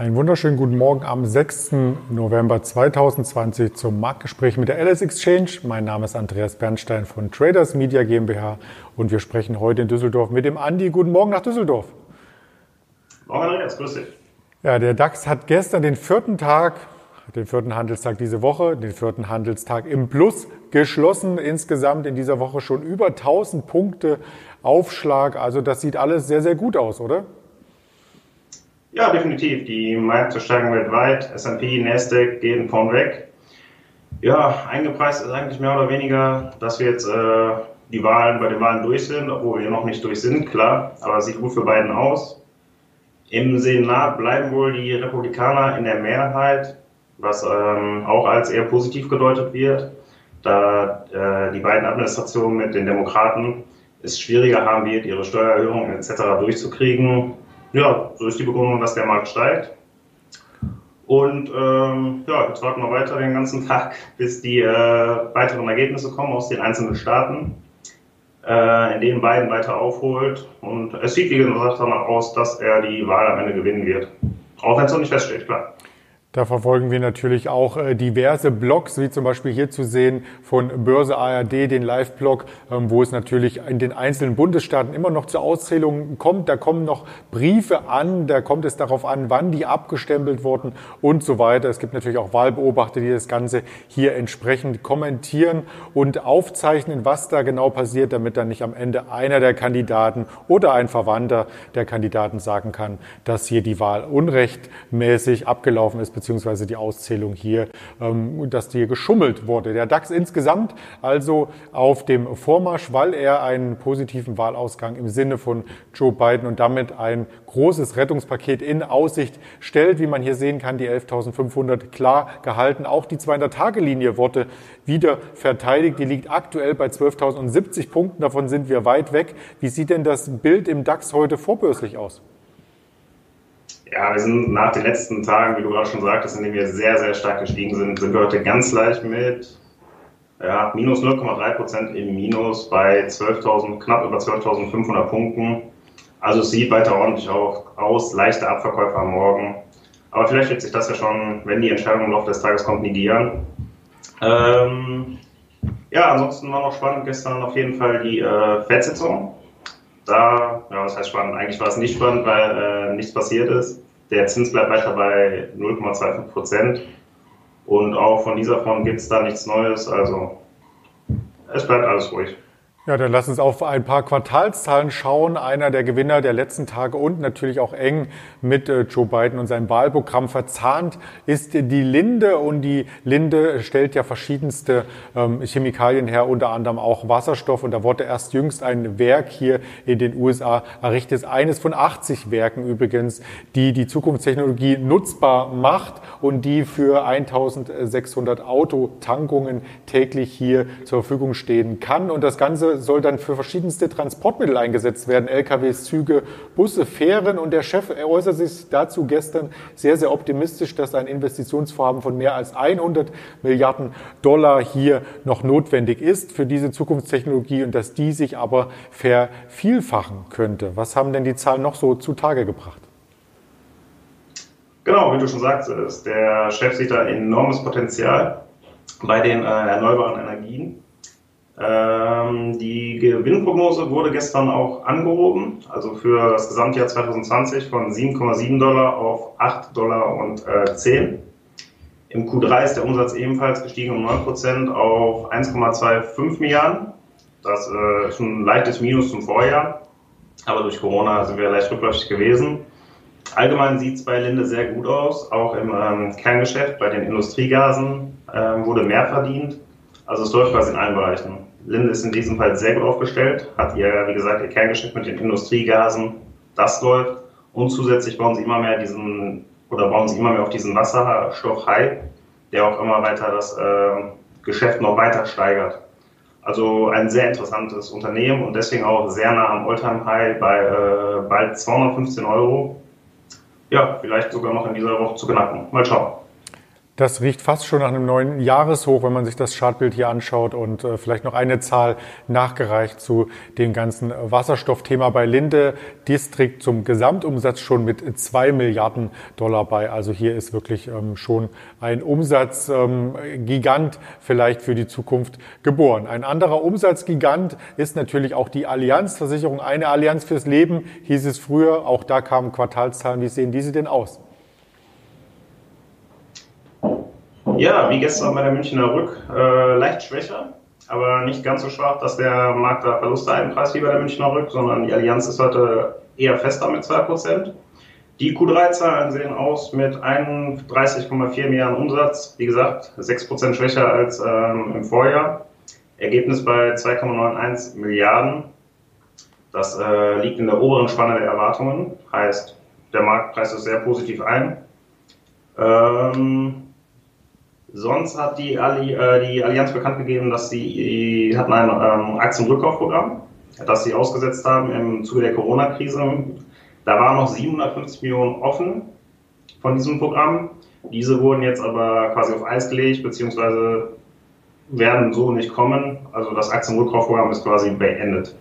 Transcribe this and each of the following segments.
Einen wunderschönen guten Morgen am 6. November 2020 zum Marktgespräch mit der LS Exchange. Mein Name ist Andreas Bernstein von Traders Media GmbH und wir sprechen heute in Düsseldorf mit dem Andi. Guten Morgen nach Düsseldorf. Morgen Andreas, grüß dich. Ja, der DAX hat gestern den vierten Tag, den vierten Handelstag diese Woche, den vierten Handelstag im Plus geschlossen. Insgesamt in dieser Woche schon über 1000 Punkte Aufschlag. Also das sieht alles sehr, sehr gut aus, oder? Ja, definitiv. Die Märkte steigen weltweit. S&P, Nasdaq gehen vorn weg. Ja, eingepreist ist eigentlich mehr oder weniger, dass wir jetzt äh, die Wahlen bei den Wahlen durch sind, obwohl wir noch nicht durch sind, klar. Aber es sieht gut für beiden aus. Im Senat bleiben wohl die Republikaner in der Mehrheit, was ähm, auch als eher positiv gedeutet wird, da äh, die beiden Administrationen mit den Demokraten es schwieriger haben wird, ihre Steuererhöhungen etc. durchzukriegen ja, so ist die Begründung, dass der Markt steigt. Und ähm, ja, jetzt warten wir weiter den ganzen Tag, bis die äh, weiteren Ergebnisse kommen aus den einzelnen Staaten, äh, in denen Biden weiter aufholt. Und es sieht, wie gesagt, danach aus, dass er die Wahl am Ende gewinnen wird. Auch wenn es noch nicht feststeht, klar. Da verfolgen wir natürlich auch äh, diverse Blogs, wie zum Beispiel hier zu sehen von Börse ARD, den Live-Blog, ähm, wo es natürlich in den einzelnen Bundesstaaten immer noch zur Auszählung kommt. Da kommen noch Briefe an, da kommt es darauf an, wann die abgestempelt wurden und so weiter. Es gibt natürlich auch Wahlbeobachter, die das Ganze hier entsprechend kommentieren und aufzeichnen, was da genau passiert, damit dann nicht am Ende einer der Kandidaten oder ein Verwandter der Kandidaten sagen kann, dass hier die Wahl unrechtmäßig abgelaufen ist beziehungsweise die Auszählung hier, ähm, dass hier geschummelt wurde. Der DAX insgesamt also auf dem Vormarsch, weil er einen positiven Wahlausgang im Sinne von Joe Biden und damit ein großes Rettungspaket in Aussicht stellt. Wie man hier sehen kann, die 11.500 klar gehalten. Auch die 200-Tage-Linie wurde wieder verteidigt. Die liegt aktuell bei 12.070 Punkten. Davon sind wir weit weg. Wie sieht denn das Bild im DAX heute vorbörslich aus? Ja, wir sind nach den letzten Tagen, wie du gerade schon sagtest, in denen wir sehr, sehr stark gestiegen sind, sind wir heute ganz leicht mit ja, minus 0,3 Prozent im Minus bei 12.000, knapp über 12.500 Punkten. Also es sieht weiter ordentlich auch aus, leichte Abverkäufe am Morgen. Aber vielleicht wird sich das ja schon, wenn die Entscheidung im Laufe des Tages kommt, negieren. Ähm, ja, ansonsten war noch spannend gestern auf jeden Fall die äh, Fed-Sitzung da, ja, was heißt spannend? Eigentlich war es nicht spannend, weil äh, nichts passiert ist. Der Zins bleibt weiter bei 0,25 Prozent. Und auch von dieser Form gibt es da nichts Neues. Also es bleibt alles ruhig. Ja, dann lass uns auf ein paar Quartalszahlen schauen. Einer der Gewinner der letzten Tage und natürlich auch eng mit äh, Joe Biden und seinem Wahlprogramm verzahnt ist die Linde. Und die Linde stellt ja verschiedenste ähm, Chemikalien her, unter anderem auch Wasserstoff. Und da wurde erst jüngst ein Werk hier in den USA errichtet. Eines von 80 Werken übrigens, die die Zukunftstechnologie nutzbar macht und die für 1600 Autotankungen täglich hier zur Verfügung stehen kann. Und das Ganze soll dann für verschiedenste Transportmittel eingesetzt werden. LKWs, Züge, Busse, Fähren. Und der Chef äußert sich dazu gestern sehr, sehr optimistisch, dass ein Investitionsvorhaben von mehr als 100 Milliarden Dollar hier noch notwendig ist für diese Zukunftstechnologie und dass die sich aber vervielfachen könnte. Was haben denn die Zahlen noch so zutage gebracht? Genau, wie du schon sagst, der Chef sieht da enormes Potenzial bei den äh, erneuerbaren Energien. Ähm, die Gewinnprognose wurde gestern auch angehoben, also für das Gesamtjahr 2020 von 7,7 Dollar auf 8 Dollar und äh, 10. Im Q3 ist der Umsatz ebenfalls gestiegen um 9 Prozent auf 1,25 Milliarden. Das äh, ist ein leichtes Minus zum Vorjahr, aber durch Corona sind wir leicht rückläufig gewesen. Allgemein sieht es bei Linde sehr gut aus, auch im ähm, Kerngeschäft, bei den Industriegasen äh, wurde mehr verdient. Also es läuft quasi in allen Bereichen. Linde ist in diesem Fall sehr gut aufgestellt, hat ihr, wie gesagt, ihr Kerngeschäft mit den Industriegasen, das läuft. Und zusätzlich bauen sie immer mehr diesen, oder bauen sie immer mehr auf diesen Wasserstoff-Hype, der auch immer weiter das äh, Geschäft noch weiter steigert. Also ein sehr interessantes Unternehmen und deswegen auch sehr nah am Alltime-High bei äh, bald 215 Euro. Ja, vielleicht sogar noch in dieser Woche zu knacken. Mal schauen. Das riecht fast schon nach einem neuen Jahreshoch, wenn man sich das Chartbild hier anschaut und äh, vielleicht noch eine Zahl nachgereicht zu dem ganzen Wasserstoffthema bei Linde. Distrikt zum Gesamtumsatz schon mit zwei Milliarden Dollar bei. Also hier ist wirklich ähm, schon ein Umsatzgigant ähm, vielleicht für die Zukunft geboren. Ein anderer Umsatzgigant ist natürlich auch die Allianzversicherung. Eine Allianz fürs Leben hieß es früher. Auch da kamen Quartalszahlen. Wie sehen diese denn aus? Ja, wie gestern bei der Münchner Rück, äh, leicht schwächer, aber nicht ganz so schwach, dass der Markt da Verluste einpreist wie bei der Münchner Rück, sondern die Allianz ist heute eher fester mit 2%. Die Q3-Zahlen sehen aus mit 31,4 Milliarden Umsatz, wie gesagt, 6% schwächer als ähm, im Vorjahr. Ergebnis bei 2,91 Milliarden. Das äh, liegt in der oberen Spanne der Erwartungen, heißt, der Markt preist es sehr positiv ein. Ähm, Sonst hat die, Alli, äh, die Allianz bekannt gegeben, dass sie hatten ein ähm, Aktienrückkaufprogramm, das sie ausgesetzt haben im Zuge der Corona-Krise. Da waren noch 750 Millionen offen von diesem Programm. Diese wurden jetzt aber quasi auf Eis gelegt, beziehungsweise werden so nicht kommen. Also das Aktienrückkaufprogramm ist quasi beendet.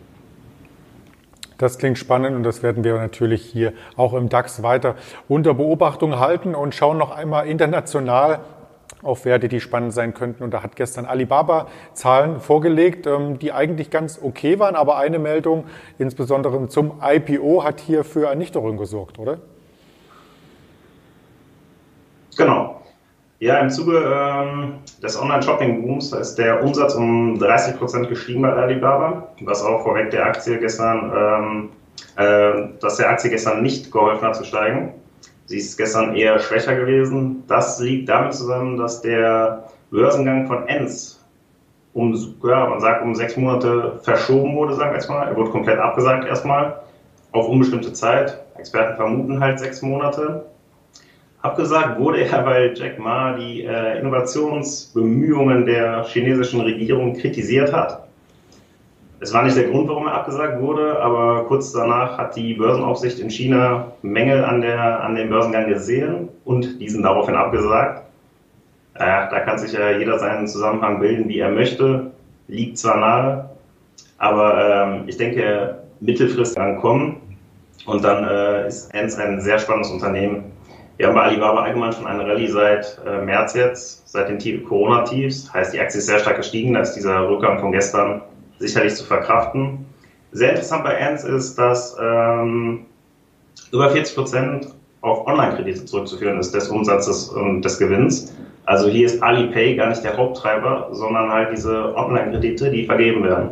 Das klingt spannend und das werden wir natürlich hier auch im DAX weiter unter Beobachtung halten und schauen noch einmal international auf Werte, die spannend sein könnten. Und da hat gestern Alibaba Zahlen vorgelegt, ähm, die eigentlich ganz okay waren, aber eine Meldung, insbesondere zum IPO, hat hier für Ernüchterung gesorgt, oder? Genau. Ja, im Zuge ähm, des Online-Shopping-Booms ist der Umsatz um 30 Prozent gestiegen bei Alibaba, was auch vorweg der Aktie gestern, ähm, äh, dass der Aktie gestern nicht geholfen hat zu steigen. Sie ist gestern eher schwächer gewesen. Das liegt damit zusammen, dass der Börsengang von Enz um, ja, man sagt, um sechs Monate verschoben wurde, sagen wir jetzt mal. Er wurde komplett abgesagt erstmal auf unbestimmte Zeit. Experten vermuten halt sechs Monate. Abgesagt wurde er, weil Jack Ma die äh, Innovationsbemühungen der chinesischen Regierung kritisiert hat. Es war nicht der Grund, warum er abgesagt wurde, aber kurz danach hat die Börsenaufsicht in China Mängel an, der, an dem Börsengang gesehen und diesen daraufhin abgesagt. Äh, da kann sich ja jeder seinen Zusammenhang bilden, wie er möchte. Liegt zwar nahe, aber ähm, ich denke, mittelfristig kann kommen. Und dann äh, ist Ends ein sehr spannendes Unternehmen. Wir haben bei Alibaba allgemein schon eine Rallye seit äh, März jetzt, seit den Corona-Tiefs. Heißt, die Aktie ist sehr stark gestiegen. Da ist dieser Rückgang von gestern sicherlich zu verkraften. Sehr interessant bei Ants ist, dass ähm, über 40 Prozent auf Online-Kredite zurückzuführen ist, des Umsatzes und des Gewinns. Also hier ist Alipay gar nicht der Haupttreiber, sondern halt diese Online-Kredite, die vergeben werden.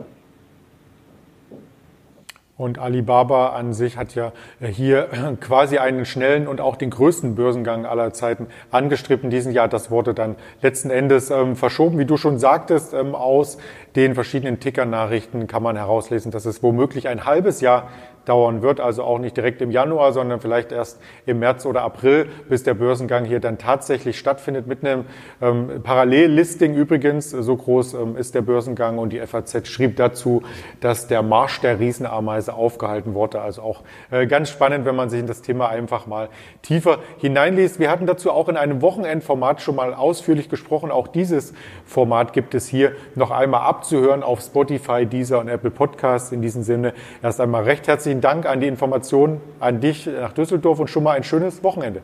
Und Alibaba an sich hat ja äh, hier quasi einen schnellen und auch den größten Börsengang aller Zeiten angestrebt in diesem Jahr. Das wurde dann letzten Endes ähm, verschoben, wie du schon sagtest, ähm, aus den verschiedenen Ticker-Nachrichten kann man herauslesen, dass es womöglich ein halbes Jahr dauern wird, also auch nicht direkt im Januar, sondern vielleicht erst im März oder April, bis der Börsengang hier dann tatsächlich stattfindet mit einem ähm, Parallellisting übrigens. So groß ähm, ist der Börsengang und die FAZ schrieb dazu, dass der Marsch der Riesenameise aufgehalten wurde. Also auch äh, ganz spannend, wenn man sich in das Thema einfach mal tiefer hineinliest. Wir hatten dazu auch in einem Wochenendformat schon mal ausführlich gesprochen. Auch dieses Format gibt es hier noch einmal abzuhören auf Spotify, Deezer und Apple Podcasts. In diesem Sinne erst einmal recht herzlichen herzlichen Dank an die Informationen an dich nach Düsseldorf und schon mal ein schönes Wochenende.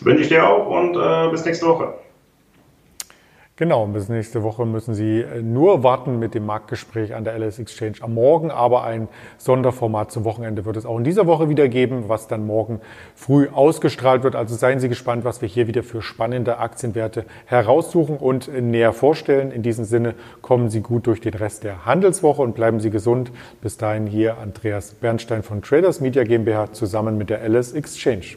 Wünsche ich dir auch und äh, bis nächste Woche. Genau, bis nächste Woche müssen Sie äh, nur warten mit dem Marktgespräch an der LS Exchange am Morgen, aber ein Sonderformat zum Wochenende wird es auch in dieser Woche wieder geben, was dann morgen früh ausgestrahlt wird. Also seien Sie gespannt, was wir hier wieder für spannende Aktienwerte heraussuchen und näher vorstellen. In diesem Sinne kommen Sie gut durch den Rest der Handelswoche und bleiben Sie gesund. Bis dahin hier Andreas Bernstein von Traders Media GmbH zusammen mit der LS Exchange.